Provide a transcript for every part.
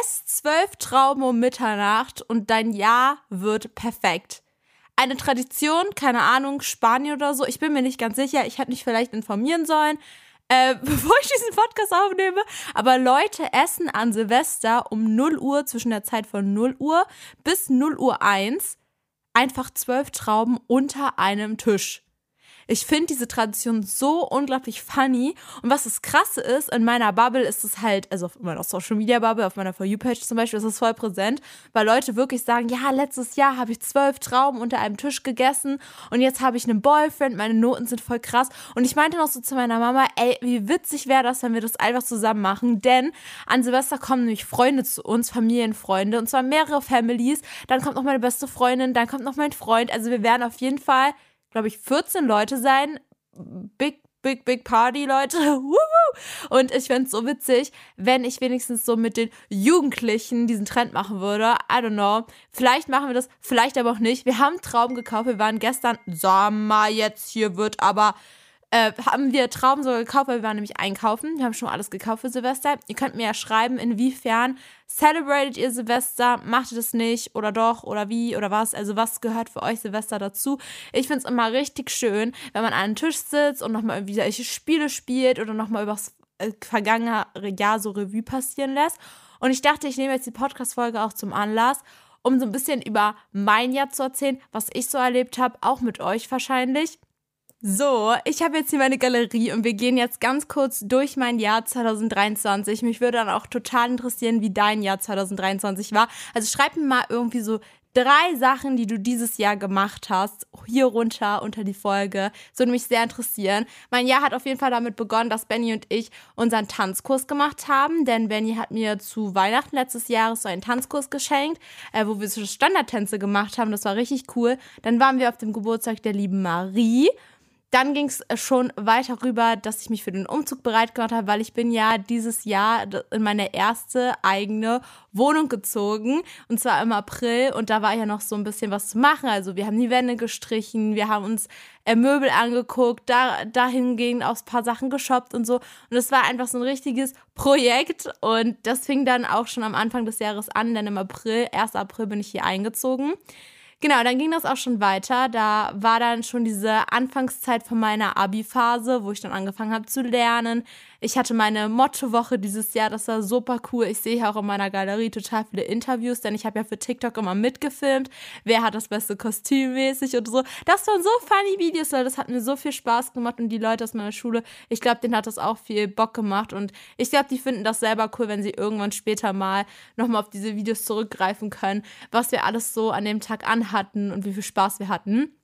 Ess zwölf Trauben um Mitternacht und dein Jahr wird perfekt. Eine Tradition, keine Ahnung, Spanien oder so. Ich bin mir nicht ganz sicher. Ich hätte mich vielleicht informieren sollen, äh, bevor ich diesen Podcast aufnehme. Aber Leute essen an Silvester um 0 Uhr, zwischen der Zeit von 0 Uhr bis 0 Uhr 1, einfach zwölf Trauben unter einem Tisch. Ich finde diese Tradition so unglaublich funny. Und was das Krasse ist, in meiner Bubble ist es halt, also auf meiner Social Media Bubble, auf meiner For You-Page zum Beispiel, ist es voll präsent, weil Leute wirklich sagen, ja, letztes Jahr habe ich zwölf Trauben unter einem Tisch gegessen und jetzt habe ich einen Boyfriend, meine Noten sind voll krass. Und ich meinte noch so zu meiner Mama, ey, wie witzig wäre das, wenn wir das einfach zusammen machen, denn an Silvester kommen nämlich Freunde zu uns, Familienfreunde, und zwar mehrere Families. Dann kommt noch meine beste Freundin, dann kommt noch mein Freund. Also wir werden auf jeden Fall glaube ich, 14 Leute sein. Big, big, big Party, Leute. Und ich fände es so witzig, wenn ich wenigstens so mit den Jugendlichen diesen Trend machen würde. I don't know. Vielleicht machen wir das, vielleicht aber auch nicht. Wir haben Traum gekauft. Wir waren gestern Sommer, jetzt hier wird aber äh, haben wir Trauben sogar gekauft, weil wir waren nämlich einkaufen. Wir haben schon alles gekauft für Silvester. Ihr könnt mir ja schreiben, inwiefern celebrated ihr Silvester, macht ihr das nicht oder doch oder wie oder was. Also was gehört für euch Silvester dazu? Ich finde es immer richtig schön, wenn man an einem Tisch sitzt und nochmal irgendwie solche Spiele spielt oder nochmal über das äh, vergangene Jahr so Revue passieren lässt. Und ich dachte, ich nehme jetzt die Podcast-Folge auch zum Anlass, um so ein bisschen über mein Jahr zu erzählen, was ich so erlebt habe, auch mit euch wahrscheinlich. So, ich habe jetzt hier meine Galerie und wir gehen jetzt ganz kurz durch mein Jahr 2023. Mich würde dann auch total interessieren, wie dein Jahr 2023 war. Also schreib mir mal irgendwie so drei Sachen, die du dieses Jahr gemacht hast, hier runter unter die Folge. Das würde mich sehr interessieren. Mein Jahr hat auf jeden Fall damit begonnen, dass Benny und ich unseren Tanzkurs gemacht haben, denn Benny hat mir zu Weihnachten letztes Jahres so einen Tanzkurs geschenkt, äh, wo wir so Standardtänze gemacht haben. Das war richtig cool. Dann waren wir auf dem Geburtstag der lieben Marie dann ging es äh, schon weiter rüber, dass ich mich für den Umzug bereit gemacht habe, weil ich bin ja dieses Jahr in meine erste eigene Wohnung gezogen und zwar im April und da war ja noch so ein bisschen was zu machen. Also wir haben die Wände gestrichen, wir haben uns äh, Möbel angeguckt, da dahingehend ein paar Sachen geshoppt und so und es war einfach so ein richtiges Projekt und das fing dann auch schon am Anfang des Jahres an, denn im April, 1. April bin ich hier eingezogen. Genau, dann ging das auch schon weiter. Da war dann schon diese Anfangszeit von meiner Abi-Phase, wo ich dann angefangen habe zu lernen. Ich hatte meine Mottowoche dieses Jahr, das war super cool. Ich sehe auch in meiner Galerie total viele Interviews, denn ich habe ja für TikTok immer mitgefilmt. Wer hat das beste Kostüm mäßig und so. Das waren so funny Videos, weil das hat mir so viel Spaß gemacht und die Leute aus meiner Schule, ich glaube, denen hat das auch viel Bock gemacht und ich glaube, die finden das selber cool, wenn sie irgendwann später mal nochmal auf diese Videos zurückgreifen können, was wir alles so an dem Tag anhatten und wie viel Spaß wir hatten.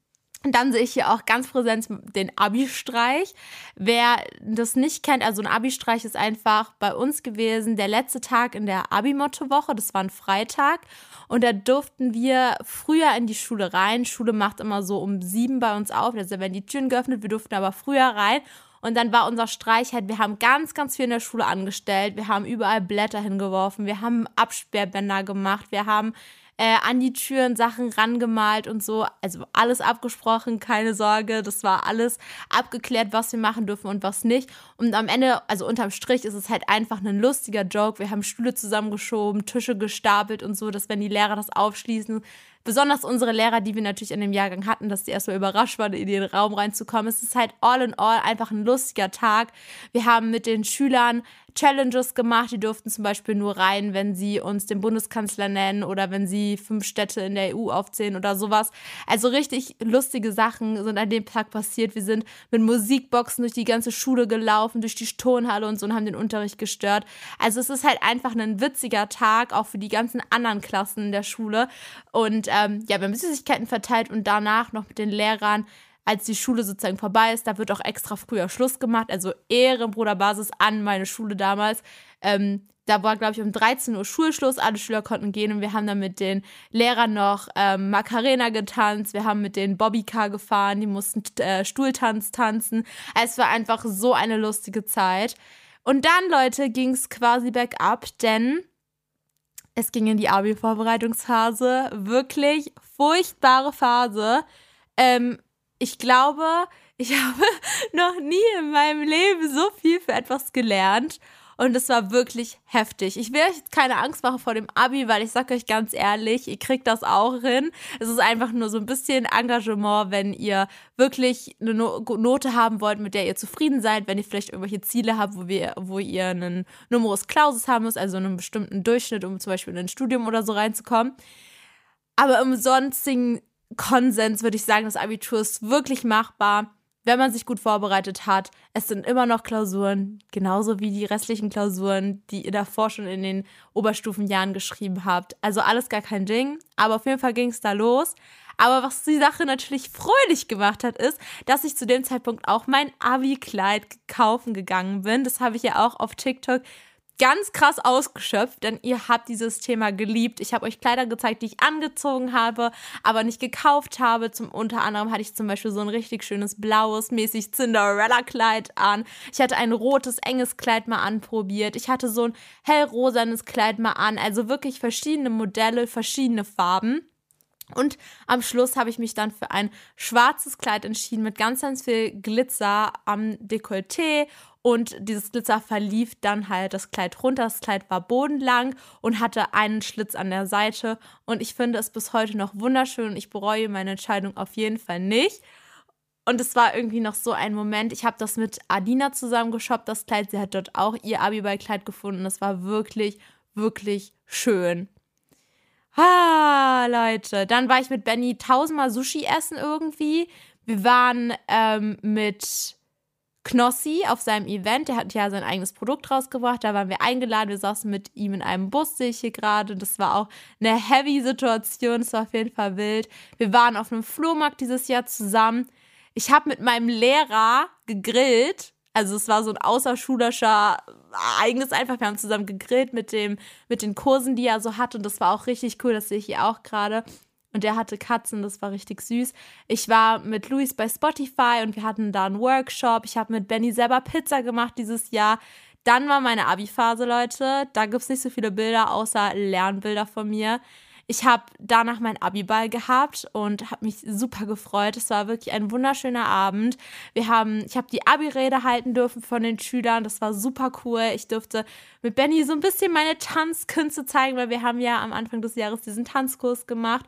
Und dann sehe ich hier auch ganz präsent den Abi-Streich. Wer das nicht kennt, also ein Abi-Streich ist einfach bei uns gewesen der letzte Tag in der Abi-Motto-Woche. Das war ein Freitag. Und da durften wir früher in die Schule rein. Schule macht immer so um sieben bei uns auf. Also werden die Türen geöffnet. Wir durften aber früher rein. Und dann war unser Streich halt, wir haben ganz, ganz viel in der Schule angestellt. Wir haben überall Blätter hingeworfen. Wir haben Absperrbänder gemacht. Wir haben äh, an die Türen Sachen rangemalt und so. Also alles abgesprochen, keine Sorge. Das war alles abgeklärt, was wir machen dürfen und was nicht. Und am Ende, also unterm Strich, ist es halt einfach ein lustiger Joke. Wir haben Stühle zusammengeschoben, Tische gestapelt und so, dass wenn die Lehrer das aufschließen, besonders unsere Lehrer, die wir natürlich in dem Jahrgang hatten, dass die erstmal überrascht waren, in den Raum reinzukommen. Es ist halt all in all einfach ein lustiger Tag. Wir haben mit den Schülern Challenges gemacht. Die durften zum Beispiel nur rein, wenn sie uns den Bundeskanzler nennen oder wenn sie fünf Städte in der EU aufzählen oder sowas. Also richtig lustige Sachen sind an dem Tag passiert. Wir sind mit Musikboxen durch die ganze Schule gelaufen, durch die Turnhalle und so und haben den Unterricht gestört. Also es ist halt einfach ein witziger Tag, auch für die ganzen anderen Klassen in der Schule. Und ähm, ja, wir haben Süßigkeiten verteilt und danach noch mit den Lehrern als die Schule sozusagen vorbei ist, da wird auch extra früher Schluss gemacht. Also Ehre, Bruderbasis an meine Schule damals. Ähm, da war, glaube ich, um 13 Uhr Schulschluss. Alle Schüler konnten gehen und wir haben dann mit den Lehrern noch ähm, Macarena getanzt. Wir haben mit den Bobbycar gefahren. Die mussten äh, Stuhltanz tanzen. Es war einfach so eine lustige Zeit. Und dann, Leute, ging es quasi bergab, denn es ging in die Abi-Vorbereitungsphase. Wirklich furchtbare Phase. Ähm, ich glaube, ich habe noch nie in meinem Leben so viel für etwas gelernt. Und es war wirklich heftig. Ich will euch jetzt keine Angst machen vor dem Abi, weil ich sage euch ganz ehrlich, ihr kriegt das auch hin. Es ist einfach nur so ein bisschen Engagement, wenn ihr wirklich eine Note haben wollt, mit der ihr zufrieden seid, wenn ihr vielleicht irgendwelche Ziele habt, wo, wir, wo ihr einen Numerus Clausus haben müsst, also einen bestimmten Durchschnitt, um zum Beispiel in ein Studium oder so reinzukommen. Aber im sonstigen Konsens würde ich sagen, das Abitur ist wirklich machbar, wenn man sich gut vorbereitet hat. Es sind immer noch Klausuren, genauso wie die restlichen Klausuren, die ihr davor schon in den Oberstufenjahren geschrieben habt. Also alles gar kein Ding, aber auf jeden Fall ging es da los. Aber was die Sache natürlich fröhlich gemacht hat, ist, dass ich zu dem Zeitpunkt auch mein Abi-Kleid kaufen gegangen bin. Das habe ich ja auch auf TikTok ganz krass ausgeschöpft, denn ihr habt dieses Thema geliebt. Ich habe euch Kleider gezeigt, die ich angezogen habe, aber nicht gekauft habe. Zum unter anderem hatte ich zum Beispiel so ein richtig schönes blaues, mäßig Cinderella-Kleid an. Ich hatte ein rotes, enges Kleid mal anprobiert. Ich hatte so ein hellrosanes Kleid mal an. Also wirklich verschiedene Modelle, verschiedene Farben. Und am Schluss habe ich mich dann für ein schwarzes Kleid entschieden mit ganz, ganz viel Glitzer am Dekolleté und dieses Glitzer verlief dann halt das Kleid runter. Das Kleid war bodenlang und hatte einen Schlitz an der Seite. Und ich finde es bis heute noch wunderschön und ich bereue meine Entscheidung auf jeden Fall nicht. Und es war irgendwie noch so ein Moment. Ich habe das mit Adina zusammen geshoppt, das Kleid. Sie hat dort auch ihr Abiball-Kleid gefunden. Es war wirklich, wirklich schön. Ah, Leute. Dann war ich mit Benny tausendmal Sushi essen irgendwie. Wir waren ähm, mit Knossi auf seinem Event. Der hat ja sein eigenes Produkt rausgebracht. Da waren wir eingeladen. Wir saßen mit ihm in einem Bus, sehe ich hier gerade. Das war auch eine heavy Situation. Es war auf jeden Fall wild. Wir waren auf einem Flohmarkt dieses Jahr zusammen. Ich habe mit meinem Lehrer gegrillt. Also es war so ein außerschulischer Ereignis einfach. Wir haben zusammen gegrillt mit, dem, mit den Kursen, die er so hat. Und das war auch richtig cool. Das sehe ich hier auch gerade und der hatte Katzen, das war richtig süß. Ich war mit Luis bei Spotify und wir hatten da einen Workshop. Ich habe mit Benny selber Pizza gemacht dieses Jahr. Dann war meine Abi-Phase, Leute. Da gibt es nicht so viele Bilder, außer Lernbilder von mir. Ich habe danach mein Abi-Ball gehabt und habe mich super gefreut. Es war wirklich ein wunderschöner Abend. Wir haben, ich habe die Abi-Rede halten dürfen von den Schülern. Das war super cool. Ich durfte mit Benny so ein bisschen meine Tanzkünste zeigen, weil wir haben ja am Anfang des Jahres diesen Tanzkurs gemacht.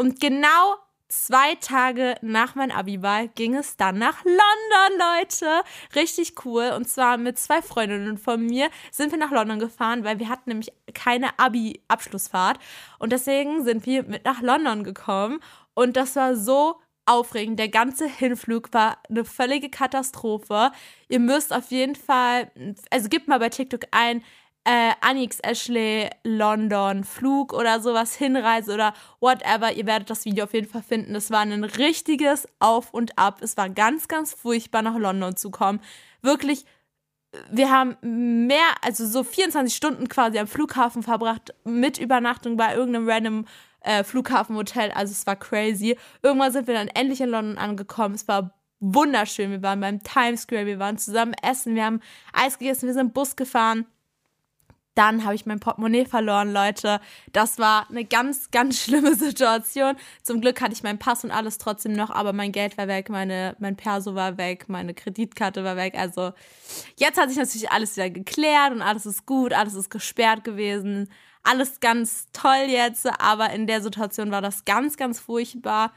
Und genau zwei Tage nach meinem Abiball ging es dann nach London, Leute. Richtig cool. Und zwar mit zwei Freundinnen von mir sind wir nach London gefahren, weil wir hatten nämlich keine Abi-Abschlussfahrt. Und deswegen sind wir mit nach London gekommen. Und das war so aufregend. Der ganze Hinflug war eine völlige Katastrophe. Ihr müsst auf jeden Fall, also gebt mal bei TikTok ein, äh, Anix Ashley London Flug oder sowas, Hinreise oder whatever. Ihr werdet das Video auf jeden Fall finden. Es war ein richtiges Auf und Ab. Es war ganz, ganz furchtbar, nach London zu kommen. Wirklich, wir haben mehr, also so 24 Stunden quasi am Flughafen verbracht, mit Übernachtung bei irgendeinem random äh, Flughafenhotel. Also es war crazy. Irgendwann sind wir dann endlich in London angekommen. Es war wunderschön. Wir waren beim Times Square, wir waren zusammen essen, wir haben Eis gegessen, wir sind Bus gefahren. Dann habe ich mein Portemonnaie verloren, Leute. Das war eine ganz, ganz schlimme Situation. Zum Glück hatte ich meinen Pass und alles trotzdem noch, aber mein Geld war weg, meine, mein Perso war weg, meine Kreditkarte war weg. Also jetzt hat sich natürlich alles wieder geklärt und alles ist gut, alles ist gesperrt gewesen. Alles ganz toll jetzt, aber in der Situation war das ganz, ganz furchtbar.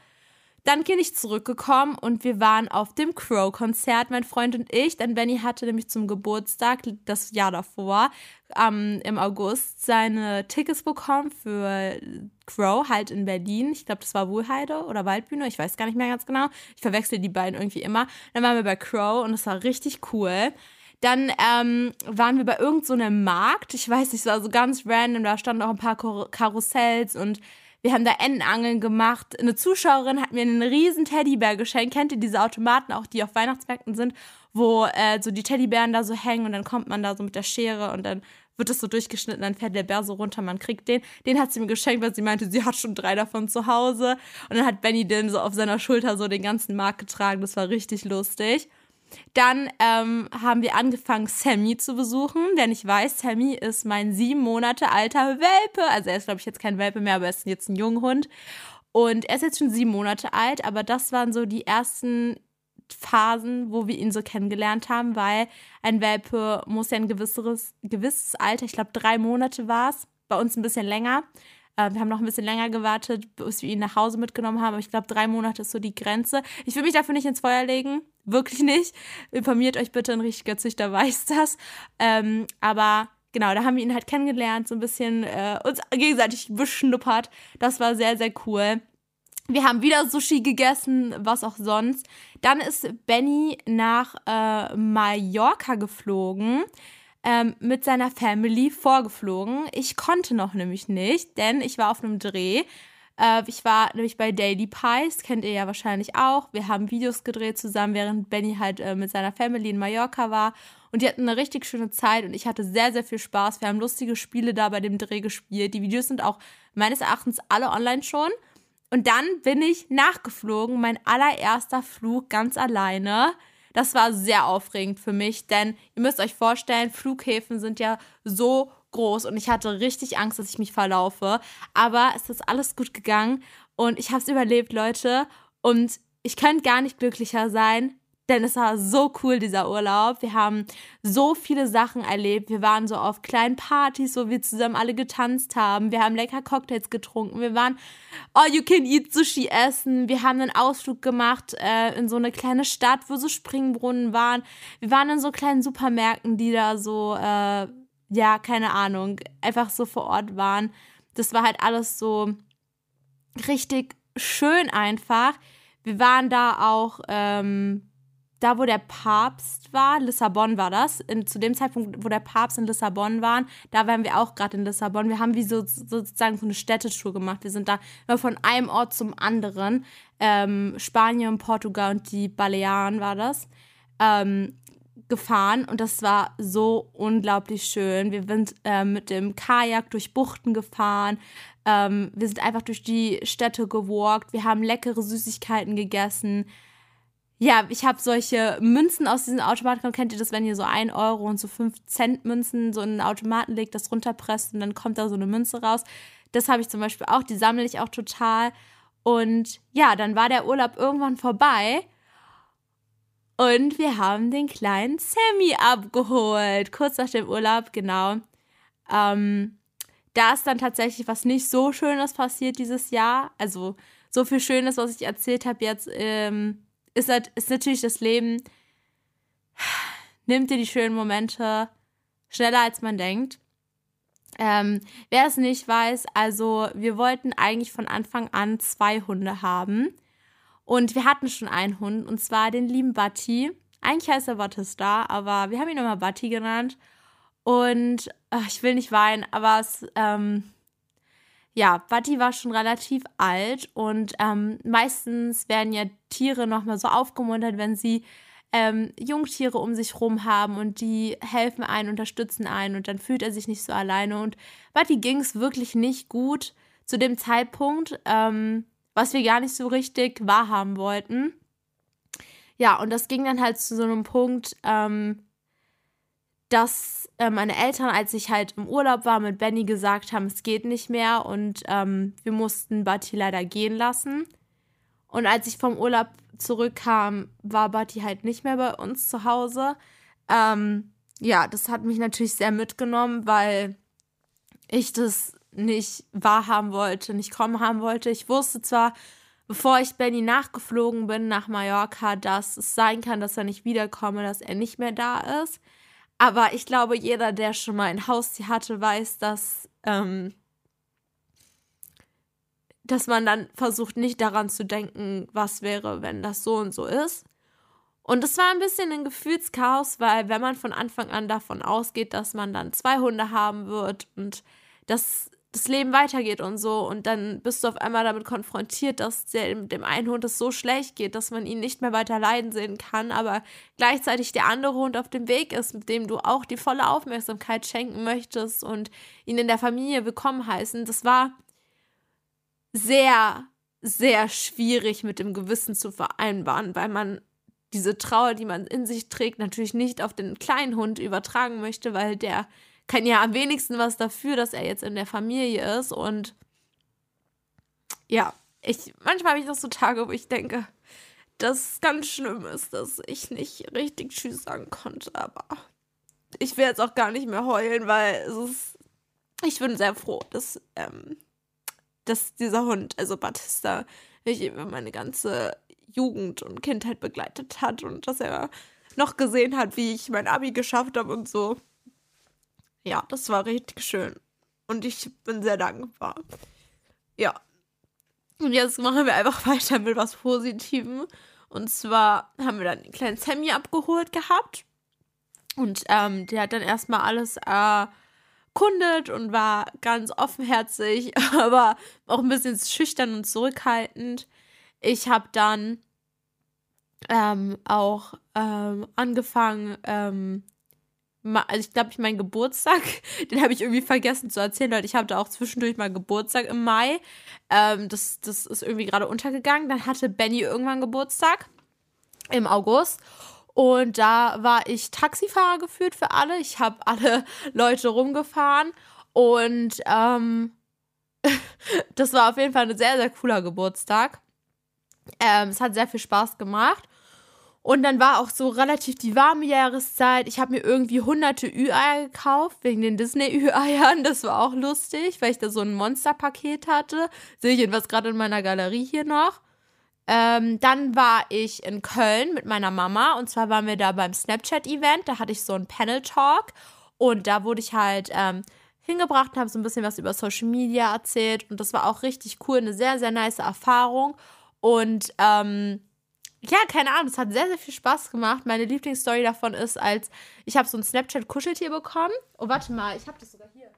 Dann bin ich zurückgekommen und wir waren auf dem Crow-Konzert, mein Freund und ich. Denn Benny hatte nämlich zum Geburtstag, das Jahr davor, ähm, im August, seine Tickets bekommen für Crow, halt in Berlin. Ich glaube, das war Wohlheide oder Waldbühne, ich weiß gar nicht mehr ganz genau. Ich verwechsel die beiden irgendwie immer. Dann waren wir bei Crow und es war richtig cool. Dann ähm, waren wir bei irgendeinem so Markt. Ich weiß nicht, es war so ganz random. Da standen auch ein paar Karussells und wir haben da Entenangeln gemacht. Eine Zuschauerin hat mir einen riesen Teddybär geschenkt. Kennt ihr diese Automaten auch, die auf Weihnachtsmärkten sind, wo äh, so die Teddybären da so hängen und dann kommt man da so mit der Schere und dann wird das so durchgeschnitten, dann fährt der Bär so runter, man kriegt den. Den hat sie mir geschenkt, weil sie meinte, sie hat schon drei davon zu Hause. Und dann hat Benny den so auf seiner Schulter so den ganzen Markt getragen. Das war richtig lustig. Dann ähm, haben wir angefangen, Sammy zu besuchen. Wer nicht weiß, Sammy ist mein sieben Monate alter Welpe. Also er ist, glaube ich, jetzt kein Welpe mehr, aber er ist jetzt ein Junghund. Und er ist jetzt schon sieben Monate alt, aber das waren so die ersten Phasen, wo wir ihn so kennengelernt haben, weil ein Welpe muss ja ein gewisses, gewisses Alter, ich glaube drei Monate war es, bei uns ein bisschen länger. Äh, wir haben noch ein bisschen länger gewartet, bis wir ihn nach Hause mitgenommen haben, aber ich glaube drei Monate ist so die Grenze. Ich will mich dafür nicht ins Feuer legen, wirklich nicht. Informiert euch bitte, ein richtiger Züchter weiß das. Ähm, aber genau, da haben wir ihn halt kennengelernt, so ein bisschen äh, uns gegenseitig beschnuppert. Das war sehr, sehr cool. Wir haben wieder Sushi gegessen, was auch sonst. Dann ist Benny nach äh, Mallorca geflogen, ähm, mit seiner Family vorgeflogen. Ich konnte noch nämlich nicht, denn ich war auf einem Dreh. Äh, ich war nämlich bei Daily Pies, kennt ihr ja wahrscheinlich auch. Wir haben Videos gedreht zusammen, während Benny halt äh, mit seiner Family in Mallorca war. Und die hatten eine richtig schöne Zeit und ich hatte sehr, sehr viel Spaß. Wir haben lustige Spiele da bei dem Dreh gespielt. Die Videos sind auch meines Erachtens alle online schon. Und dann bin ich nachgeflogen, mein allererster Flug ganz alleine. Das war sehr aufregend für mich, denn ihr müsst euch vorstellen, Flughäfen sind ja so groß und ich hatte richtig Angst, dass ich mich verlaufe. Aber es ist alles gut gegangen und ich habe es überlebt, Leute. Und ich könnte gar nicht glücklicher sein, denn es war so cool, dieser Urlaub. Wir haben so viele Sachen erlebt. Wir waren so auf kleinen Partys, wo wir zusammen alle getanzt haben. Wir haben lecker Cocktails getrunken. Wir waren all you can eat Sushi essen. Wir haben einen Ausflug gemacht äh, in so eine kleine Stadt, wo so Springbrunnen waren. Wir waren in so kleinen Supermärkten, die da so, äh, ja, keine Ahnung, einfach so vor Ort waren. Das war halt alles so richtig schön einfach. Wir waren da auch, ähm, da wo der Papst war, Lissabon war das, in, zu dem Zeitpunkt, wo der Papst in Lissabon war, da waren wir auch gerade in Lissabon. Wir haben wie so, sozusagen so eine Städtetour gemacht. Wir sind da immer von einem Ort zum anderen. Ähm, Spanien, Portugal und die Balearen war das. Ähm, gefahren und das war so unglaublich schön. Wir sind äh, mit dem Kajak durch Buchten gefahren. Ähm, wir sind einfach durch die Städte gewalkt. Wir haben leckere Süßigkeiten gegessen. Ja, ich habe solche Münzen aus diesen Automaten. Kennt ihr das, wenn ihr so 1 Euro und so 5 Cent Münzen so in den Automaten legt, das runterpresst und dann kommt da so eine Münze raus? Das habe ich zum Beispiel auch. Die sammle ich auch total. Und ja, dann war der Urlaub irgendwann vorbei. Und wir haben den kleinen Sammy abgeholt. Kurz nach dem Urlaub, genau. Ähm, da ist dann tatsächlich was nicht so Schönes passiert dieses Jahr. Also so viel Schönes, was ich erzählt habe jetzt. Ähm, ist, ist natürlich das Leben, nimmt dir die schönen Momente schneller als man denkt. Ähm, wer es nicht weiß, also wir wollten eigentlich von Anfang an zwei Hunde haben. Und wir hatten schon einen Hund, und zwar den lieben Batti. Eigentlich heißt er Batista, aber wir haben ihn immer Batti genannt. Und ach, ich will nicht weinen, aber es, ähm, ja, Batti war schon relativ alt und ähm, meistens werden ja Tiere nochmal so aufgemuntert, wenn sie ähm, Jungtiere um sich rum haben und die helfen einen, unterstützen einen und dann fühlt er sich nicht so alleine. Und Batti ging es wirklich nicht gut zu dem Zeitpunkt, ähm, was wir gar nicht so richtig wahrhaben wollten. Ja, und das ging dann halt zu so einem Punkt, ähm, dass äh, meine Eltern, als ich halt im Urlaub war, mit Benny gesagt haben, es geht nicht mehr und ähm, wir mussten Bati leider gehen lassen. Und als ich vom Urlaub zurückkam, war Bati halt nicht mehr bei uns zu Hause. Ähm, ja, das hat mich natürlich sehr mitgenommen, weil ich das nicht wahrhaben wollte, nicht kommen haben wollte. Ich wusste zwar, bevor ich Benny nachgeflogen bin nach Mallorca, dass es sein kann, dass er nicht wiederkomme, dass er nicht mehr da ist. Aber ich glaube, jeder, der schon mal ein Haustier hatte, weiß, dass, ähm, dass man dann versucht, nicht daran zu denken, was wäre, wenn das so und so ist. Und es war ein bisschen ein Gefühlschaos, weil wenn man von Anfang an davon ausgeht, dass man dann zwei Hunde haben wird und dass das Leben weitergeht und so, und dann bist du auf einmal damit konfrontiert, dass dem, dem einen Hund es so schlecht geht, dass man ihn nicht mehr weiter leiden sehen kann, aber gleichzeitig der andere Hund auf dem Weg ist, mit dem du auch die volle Aufmerksamkeit schenken möchtest und ihn in der Familie willkommen heißen. Das war sehr, sehr schwierig mit dem Gewissen zu vereinbaren, weil man diese Trauer, die man in sich trägt, natürlich nicht auf den kleinen Hund übertragen möchte, weil der kann ja am wenigsten was dafür, dass er jetzt in der Familie ist. Und ja, ich manchmal habe ich noch so Tage, wo ich denke, dass es ganz schlimm ist, dass ich nicht richtig Tschüss sagen konnte. Aber ich will jetzt auch gar nicht mehr heulen, weil es ist. Ich bin sehr froh, dass, ähm, dass dieser Hund, also Batista, mich über meine ganze Jugend und Kindheit begleitet hat und dass er noch gesehen hat, wie ich mein Abi geschafft habe und so. Ja, das war richtig schön. Und ich bin sehr dankbar. Ja. Und jetzt machen wir einfach weiter mit was Positivem. Und zwar haben wir dann den kleinen Sammy abgeholt gehabt. Und ähm, der hat dann erstmal alles erkundet und war ganz offenherzig, aber auch ein bisschen schüchtern und zurückhaltend. Ich habe dann ähm, auch ähm, angefangen, ähm, also ich glaube, ich meinen Geburtstag, den habe ich irgendwie vergessen zu erzählen, Leute. Ich hatte auch zwischendurch mal Geburtstag im Mai. Ähm, das, das ist irgendwie gerade untergegangen. Dann hatte Benny irgendwann Geburtstag im August. Und da war ich Taxifahrer geführt für alle. Ich habe alle Leute rumgefahren. Und ähm, das war auf jeden Fall ein sehr, sehr cooler Geburtstag. Ähm, es hat sehr viel Spaß gemacht. Und dann war auch so relativ die warme Jahreszeit. Ich habe mir irgendwie hunderte Ü-Eier gekauft, wegen den Disney-Ü-Eiern. Das war auch lustig, weil ich da so ein Monsterpaket hatte. Sehe ich jedenfalls gerade in meiner Galerie hier noch. Ähm, dann war ich in Köln mit meiner Mama. Und zwar waren wir da beim Snapchat-Event. Da hatte ich so einen Panel-Talk. Und da wurde ich halt ähm, hingebracht und habe so ein bisschen was über Social Media erzählt. Und das war auch richtig cool. Eine sehr, sehr nice Erfahrung. Und ähm, ja, keine Ahnung, es hat sehr, sehr viel Spaß gemacht. Meine Lieblingsstory davon ist, als ich habe so ein Snapchat-Kuscheltier bekommen. Oh, warte mal, ich habe das sogar hier.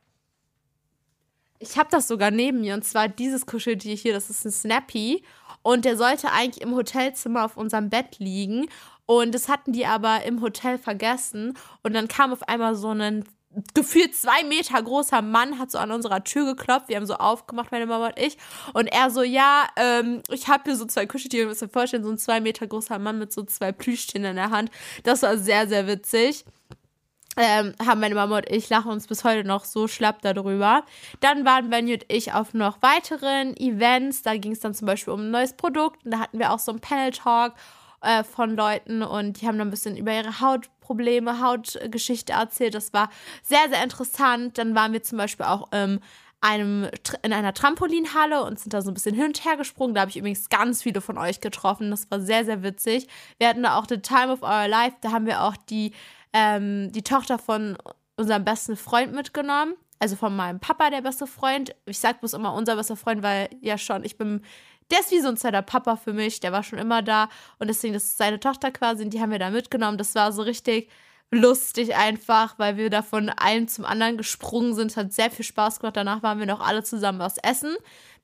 Ich habe das sogar neben mir und zwar dieses Kuscheltier hier, das ist ein Snappy und der sollte eigentlich im Hotelzimmer auf unserem Bett liegen und das hatten die aber im Hotel vergessen und dann kam auf einmal so ein gefühlt zwei Meter großer Mann hat so an unserer Tür geklopft. Wir haben so aufgemacht, meine Mama und ich. Und er so, ja, ähm, ich habe hier so zwei Kuscheltiere. Ihr müsst euch vorstellen, so ein zwei Meter großer Mann mit so zwei Plüschtieren in der Hand. Das war sehr, sehr witzig. Ähm, haben meine Mama und ich lachen uns bis heute noch so schlapp darüber. Dann waren Benny und ich auf noch weiteren Events. Da ging es dann zum Beispiel um ein neues Produkt. Und da hatten wir auch so einen Panel-Talk äh, von Leuten und die haben dann ein bisschen über ihre Hautprobleme, Hautgeschichte erzählt. Das war sehr, sehr interessant. Dann waren wir zum Beispiel auch ähm, einem, in einer Trampolinhalle und sind da so ein bisschen hin und her gesprungen. Da habe ich übrigens ganz viele von euch getroffen. Das war sehr, sehr witzig. Wir hatten da auch The Time of Our Life. Da haben wir auch die, ähm, die Tochter von unserem besten Freund mitgenommen. Also von meinem Papa, der beste Freund. Ich sage bloß immer unser bester Freund, weil ja schon, ich bin der ist wie so ein zweiter Papa für mich, der war schon immer da und deswegen, das ist seine Tochter quasi und die haben wir da mitgenommen. Das war so richtig lustig einfach, weil wir da von einem zum anderen gesprungen sind. Hat sehr viel Spaß gemacht. Danach waren wir noch alle zusammen was essen.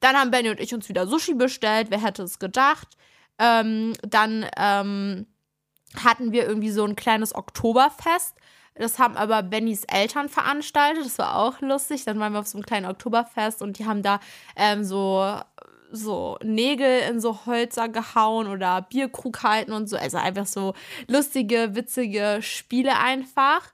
Dann haben Benny und ich uns wieder Sushi bestellt. Wer hätte es gedacht? Ähm, dann ähm, hatten wir irgendwie so ein kleines Oktoberfest. Das haben aber Bennys Eltern veranstaltet. Das war auch lustig. Dann waren wir auf so einem kleinen Oktoberfest und die haben da ähm, so so Nägel in so Hölzer gehauen oder Bierkrug halten und so. Also einfach so lustige, witzige Spiele einfach.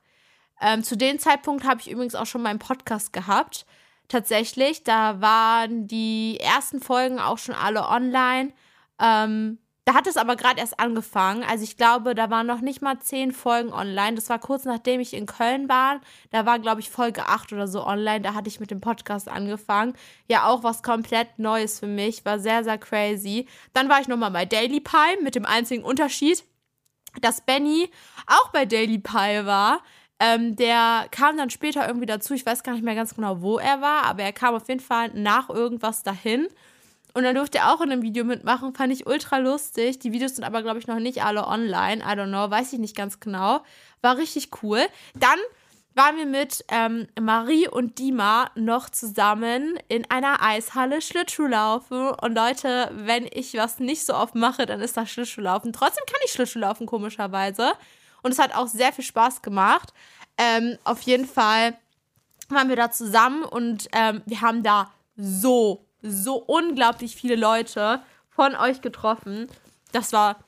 Ähm, zu dem Zeitpunkt habe ich übrigens auch schon meinen Podcast gehabt. Tatsächlich, da waren die ersten Folgen auch schon alle online. Ähm, Da hat es aber gerade erst angefangen. Also ich glaube, da waren noch nicht mal zehn Folgen online. Das war kurz nachdem ich in Köln war. Da war, glaube ich, Folge 8 oder so online. Da hatte ich mit dem Podcast angefangen. Ja, auch was komplett Neues für mich. War sehr, sehr crazy. Dann war ich nochmal bei Daily Pie mit dem einzigen Unterschied, dass Benny auch bei Daily Pie war. Ähm, der kam dann später irgendwie dazu. Ich weiß gar nicht mehr ganz genau, wo er war, aber er kam auf jeden Fall nach irgendwas dahin. Und dann durfte er auch in einem Video mitmachen, fand ich ultra lustig. Die Videos sind aber, glaube ich, noch nicht alle online. I don't know, weiß ich nicht ganz genau. War richtig cool. Dann waren wir mit ähm, Marie und Dima noch zusammen in einer Eishalle Schlittschuhlaufen. Und Leute, wenn ich was nicht so oft mache, dann ist das Schlittschuhlaufen. Trotzdem kann ich Schlittschuhlaufen, komischerweise. Und es hat auch sehr viel Spaß gemacht. Ähm, auf jeden Fall waren wir da zusammen und ähm, wir haben da so so unglaublich viele Leute von euch getroffen. Das war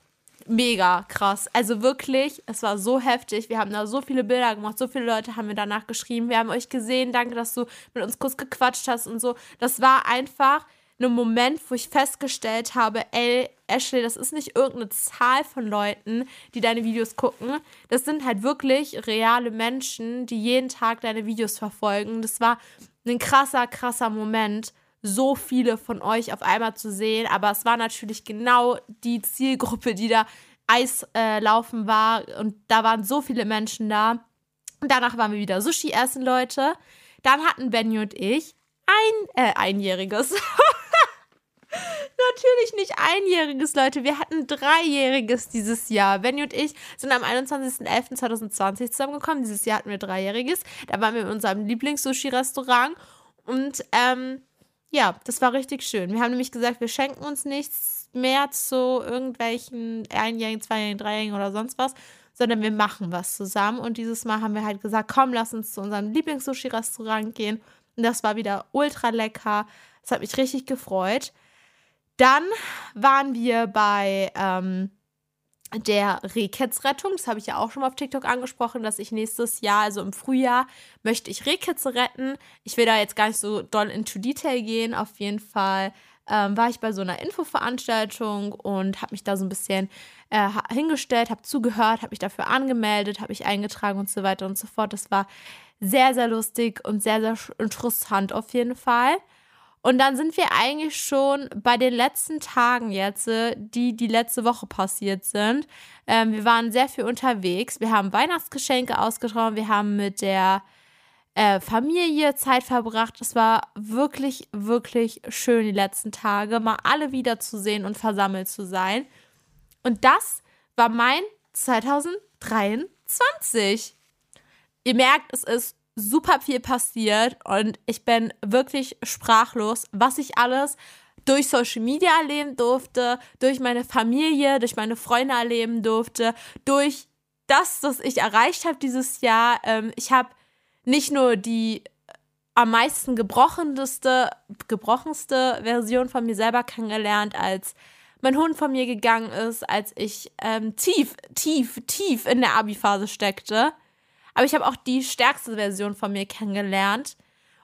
mega krass. Also wirklich, es war so heftig. Wir haben da so viele Bilder gemacht, so viele Leute haben mir danach geschrieben. Wir haben euch gesehen, danke, dass du mit uns kurz gequatscht hast und so. Das war einfach ein Moment, wo ich festgestellt habe, ey, Ashley, das ist nicht irgendeine Zahl von Leuten, die deine Videos gucken. Das sind halt wirklich reale Menschen, die jeden Tag deine Videos verfolgen. Das war ein krasser, krasser Moment so viele von euch auf einmal zu sehen. Aber es war natürlich genau die Zielgruppe, die da Eislaufen äh, war. Und da waren so viele Menschen da. Und danach waren wir wieder Sushi essen, Leute. Dann hatten Benny und ich ein, äh, einjähriges. Natürlich nicht einjähriges, Leute. Wir hatten dreijähriges dieses Jahr. Benny und ich sind am 21.11.2020 zusammengekommen. Dieses Jahr hatten wir dreijähriges. Da waren wir in unserem Lieblings-Sushi-Restaurant. Und ähm, ja, das war richtig schön. Wir haben nämlich gesagt, wir schenken uns nichts mehr zu irgendwelchen Einjährigen, Zweijährigen, Dreijährigen oder sonst was, sondern wir machen was zusammen. Und dieses Mal haben wir halt gesagt, komm, lass uns zu unserem Lieblings-Sushi-Restaurant gehen. Und das war wieder ultra lecker. Das hat mich richtig gefreut. Dann waren wir bei ähm, der Rehkitzrettung. Das habe ich ja auch schon mal auf TikTok angesprochen, dass ich nächstes Jahr, also im Frühjahr, möchte ich Rehkitze retten. Ich will da jetzt gar nicht so doll into Detail gehen. Auf jeden Fall ähm, war ich bei so einer Infoveranstaltung und habe mich da so ein bisschen äh, hingestellt, habe zugehört, habe mich dafür angemeldet, habe mich eingetragen und so weiter und so fort. Das war sehr, sehr lustig und sehr, sehr interessant auf jeden Fall. Und dann sind wir eigentlich schon bei den letzten Tagen jetzt, äh, die die letzte Woche passiert sind. Ähm, wir waren sehr viel unterwegs. Wir haben Weihnachtsgeschenke ausgetragen. Wir haben mit der äh, Familie Zeit verbracht. Es war wirklich, wirklich schön die letzten Tage, mal alle wiederzusehen und versammelt zu sein. Und das war mein 2023. Ihr merkt, es ist super viel passiert und ich bin wirklich sprachlos, was ich alles durch Social Media erleben durfte, durch meine Familie, durch meine Freunde erleben durfte, durch das, was ich erreicht habe dieses Jahr. Ähm, ich habe nicht nur die am meisten gebrochenste, gebrochenste Version von mir selber kennengelernt, als mein Hund von mir gegangen ist, als ich ähm, tief, tief, tief in der Abi-Phase steckte. Aber ich habe auch die stärkste Version von mir kennengelernt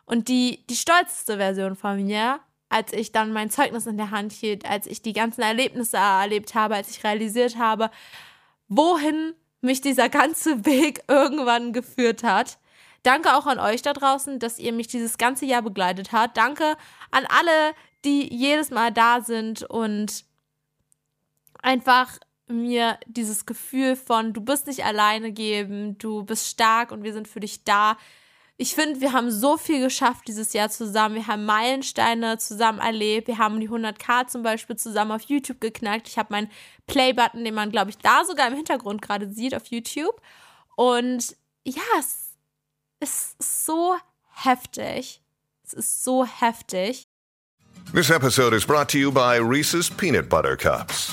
und die, die stolzeste Version von mir, als ich dann mein Zeugnis in der Hand hielt, als ich die ganzen Erlebnisse erlebt habe, als ich realisiert habe, wohin mich dieser ganze Weg irgendwann geführt hat. Danke auch an euch da draußen, dass ihr mich dieses ganze Jahr begleitet habt. Danke an alle, die jedes Mal da sind und einfach mir dieses Gefühl von, du bist nicht alleine geben, du bist stark und wir sind für dich da. Ich finde, wir haben so viel geschafft dieses Jahr zusammen. Wir haben Meilensteine zusammen erlebt. Wir haben die 100k zum Beispiel zusammen auf YouTube geknackt. Ich habe meinen Play-Button, den man, glaube ich, da sogar im Hintergrund gerade sieht auf YouTube. Und ja, es ist so heftig. Es ist so heftig. This episode is brought to you by Reese's Peanut Butter Cups.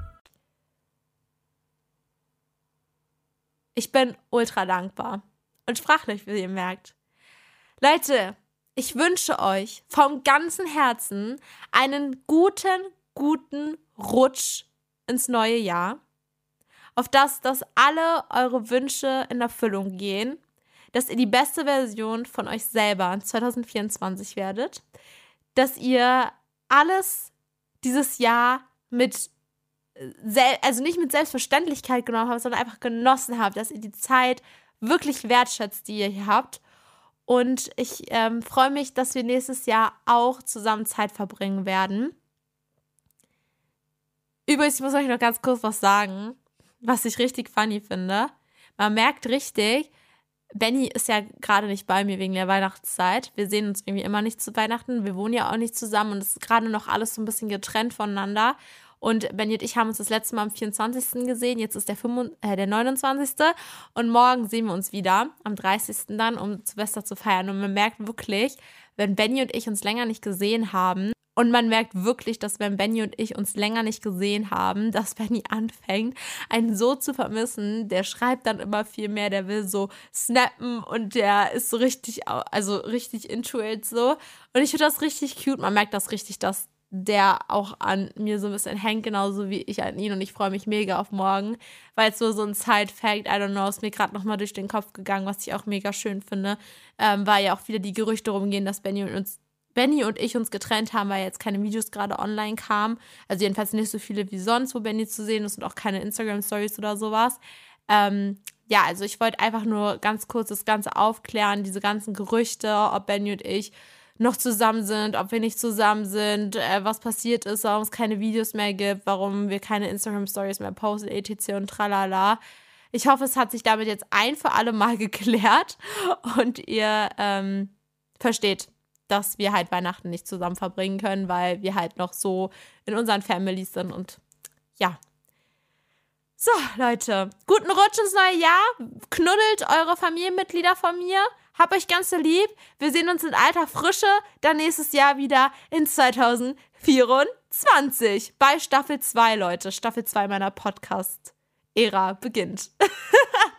Ich bin ultra dankbar. Und sprachlich, wie ihr merkt. Leute, ich wünsche euch vom ganzen Herzen einen guten, guten Rutsch ins neue Jahr, auf das, dass alle eure Wünsche in Erfüllung gehen, dass ihr die beste Version von euch selber in 2024 werdet, dass ihr alles dieses Jahr mit also nicht mit Selbstverständlichkeit genommen habt, sondern einfach genossen habt, dass ihr die Zeit wirklich wertschätzt, die ihr hier habt. Und ich ähm, freue mich, dass wir nächstes Jahr auch zusammen Zeit verbringen werden. Übrigens, ich muss euch noch ganz kurz was sagen, was ich richtig funny finde. Man merkt richtig, Benny ist ja gerade nicht bei mir wegen der Weihnachtszeit. Wir sehen uns irgendwie immer nicht zu Weihnachten. Wir wohnen ja auch nicht zusammen und es ist gerade noch alles so ein bisschen getrennt voneinander. Und Benny und ich haben uns das letzte Mal am 24. gesehen. Jetzt ist der, 25, äh, der 29. Und morgen sehen wir uns wieder, am 30. dann, um Silvester zu feiern. Und man merkt wirklich, wenn Benny und ich uns länger nicht gesehen haben, und man merkt wirklich, dass wenn Benny und ich uns länger nicht gesehen haben, dass Benny anfängt, einen so zu vermissen. Der schreibt dann immer viel mehr, der will so snappen und der ist so richtig, also richtig into it so. Und ich finde das richtig cute. Man merkt das richtig, dass der auch an mir so ein bisschen hängt, genauso wie ich an ihn. Und ich freue mich mega auf morgen, weil es so, so ein Side-Fact, I don't know, ist mir gerade nochmal durch den Kopf gegangen, was ich auch mega schön finde, ähm, weil ja auch wieder die Gerüchte rumgehen, dass Benny und uns Benny und ich uns getrennt haben, weil jetzt keine Videos gerade online kamen. Also jedenfalls nicht so viele wie sonst, wo Benny zu sehen ist und auch keine Instagram-Stories oder sowas. Ähm, ja, also ich wollte einfach nur ganz kurz das Ganze aufklären, diese ganzen Gerüchte, ob Benny und ich noch zusammen sind, ob wir nicht zusammen sind, äh, was passiert ist, warum es keine Videos mehr gibt, warum wir keine Instagram-Stories mehr posten, etc. und tralala. Ich hoffe, es hat sich damit jetzt ein für alle Mal geklärt und ihr ähm, versteht, dass wir halt Weihnachten nicht zusammen verbringen können, weil wir halt noch so in unseren Families sind und ja. So, Leute, guten Rutsch ins neue Jahr. Knuddelt eure Familienmitglieder von mir. Hab euch ganz so lieb. Wir sehen uns in alter Frische dann nächstes Jahr wieder in 2024 bei Staffel 2, Leute. Staffel 2 meiner Podcast-Ära beginnt.